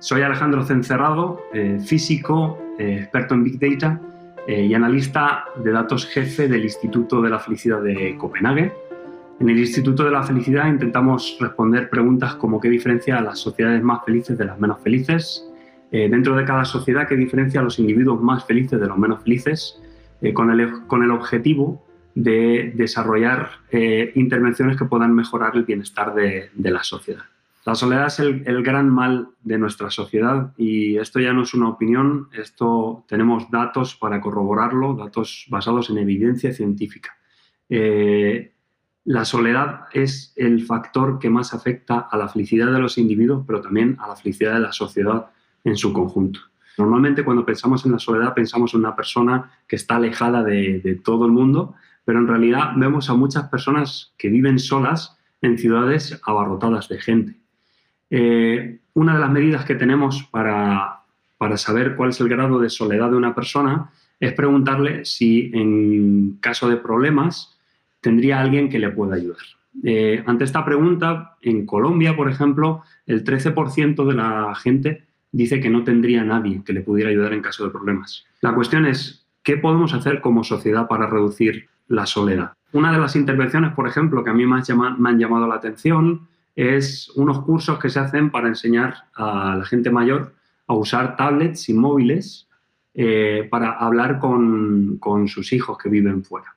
Soy Alejandro Cencerrado, eh, físico, eh, experto en Big Data eh, y analista de datos jefe del Instituto de la Felicidad de Copenhague. En el Instituto de la Felicidad intentamos responder preguntas como qué diferencia a las sociedades más felices de las menos felices, dentro de cada sociedad qué diferencia a los individuos más felices de los menos felices, con el, objetivo de desarrollar intervenciones que puedan mejorar el bienestar de la sociedad. La soledad es el, gran mal de nuestra sociedad y esto ya no es una opinión, esto tenemos datos para corroborarlo, datos basados en evidencia científica. Eh, la soledad es el factor que más afecta a la felicidad de los individuos, pero también a la felicidad de la sociedad en su conjunto. Normalmente cuando pensamos en la soledad pensamos en una persona que está alejada de, de todo el mundo, pero en realidad vemos a muchas personas que viven solas en ciudades abarrotadas de gente. Eh, una de las medidas que tenemos para, para saber cuál es el grado de soledad de una persona es preguntarle si en caso de problemas tendría alguien que le pueda ayudar. Eh, ante esta pregunta, en Colombia, por ejemplo, el 13% de la gente dice que no tendría nadie que le pudiera ayudar en caso de problemas. La cuestión es, ¿qué podemos hacer como sociedad para reducir la soledad? Una de las intervenciones, por ejemplo, que a mí me han llamado la atención es unos cursos que se hacen para enseñar a la gente mayor a usar tablets y móviles eh, para hablar con, sus hijos que viven fuera.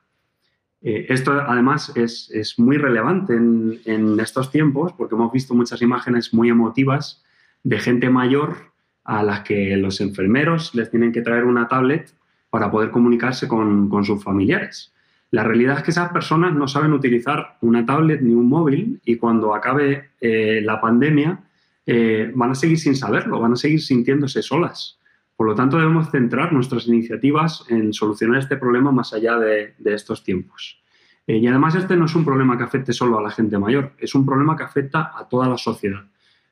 Eh, esto además es, muy relevante en, estos tiempos porque hemos visto muchas imágenes muy emotivas de gente mayor a las que los enfermeros les tienen que traer una tablet para poder comunicarse con sus familiares. La realidad es que esas personas no saben utilizar una tablet ni un móvil y cuando acabe eh, la pandemia eh, van a seguir sin saberlo, van a seguir sintiéndose solas. Por lo tanto, debemos centrar nuestras iniciativas en solucionar este problema más allá de, estos tiempos. Eh, y además este no es un problema que afecte solo a la gente mayor, es un problema que afecta a toda la sociedad.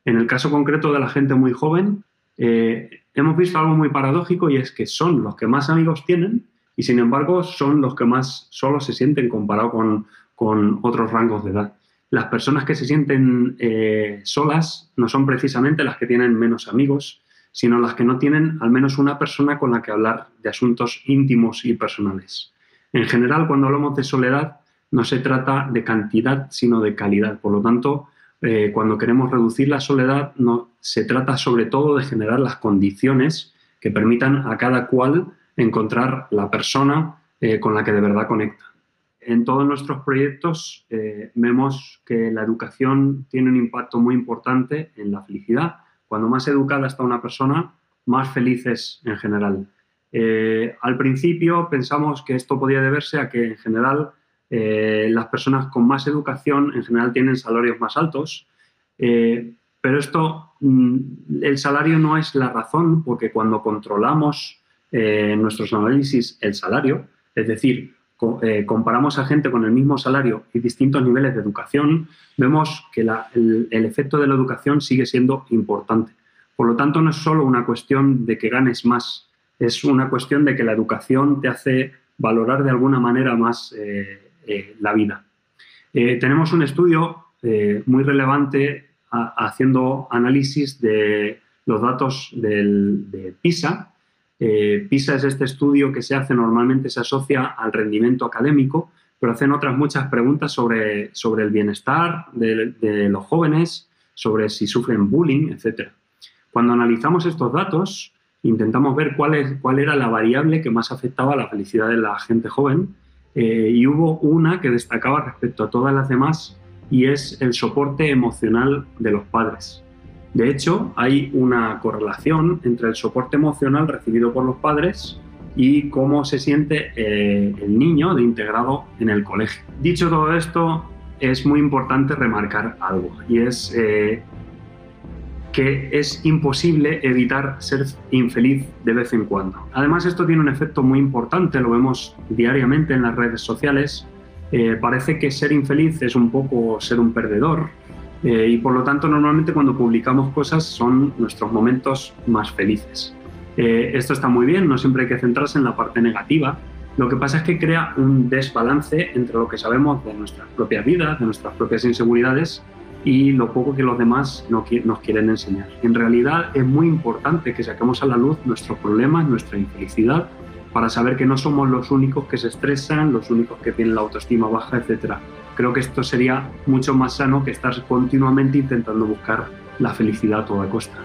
En el caso concreto de la gente muy joven, hemos visto algo muy paradójico y es que son los que más amigos tienen, y sin embargo son los que más solos se sienten comparado con, otros rangos de edad. Las personas que se sienten eh, solas no son precisamente las que tienen menos amigos, sino las que no tienen al menos una persona con la que hablar de asuntos íntimos y personales. En general, cuando hablamos de soledad, no se trata de cantidad, sino de calidad. Por lo tanto, eh, cuando queremos reducir la soledad, no, se trata sobre todo de generar las condiciones que permitan a cada cual encontrar la persona eh, con la que de verdad conecta. En todos nuestros proyectos eh, vemos que la educación tiene un impacto muy importante en la felicidad. Cuando más educada está una persona, más feliz es en general. Eh, al principio pensamos que esto podía deberse a que en general las personas con más educación en general tienen salarios más altos, pero esto, mm, el salario no es la razón porque cuando controlamos en nuestros análisis el salario, es decir, eh, comparamos a gente con el mismo salario y distintos niveles de educación, vemos que el, efecto de la educación sigue siendo importante. Por lo tanto, no es solo una cuestión de que ganes más, es una cuestión de que la educación te hace valorar de alguna manera más eh, eh, la vida. tenemos un estudio muy relevante haciendo análisis de los datos de PISA, eh, PISA es este estudio que se hace, normalmente se asocia al rendimiento académico, pero hacen otras muchas preguntas sobre, sobre el bienestar de, los jóvenes, sobre si sufren bullying, etc. Cuando analizamos estos datos, intentamos ver cuál, es, cuál era la variable que más afectaba a la felicidad de la gente joven eh, y hubo una que destacaba respecto a todas las demás y es el soporte emocional de los padres. De hecho, hay una correlación entre el soporte emocional recibido por los padres y cómo se siente eh, el niño de integrado en el colegio. Dicho todo esto, es muy importante remarcar algo y es eh, que es imposible evitar ser infeliz de vez en cuando. Además, esto tiene un efecto muy importante, lo vemos diariamente en las redes sociales. Eh, parece que ser infeliz es un poco ser un perdedor, eh, y por lo tanto, normalmente cuando publicamos cosas son nuestros momentos más felices. Eh, esto está muy bien, no siempre hay que centrarse en la parte negativa. Lo que pasa es que crea un desbalance entre lo que sabemos de nuestras propias vidas, de nuestras propias inseguridades y lo poco que los demás nos quieren enseñar. En realidad es muy importante que saquemos a la luz nuestros problemas, nuestra infelicidad, para saber que no somos los únicos que se estresan, los únicos que tienen la autoestima baja, etc creo que esto sería mucho más sano que estar continuamente intentando buscar la felicidad a toda costa.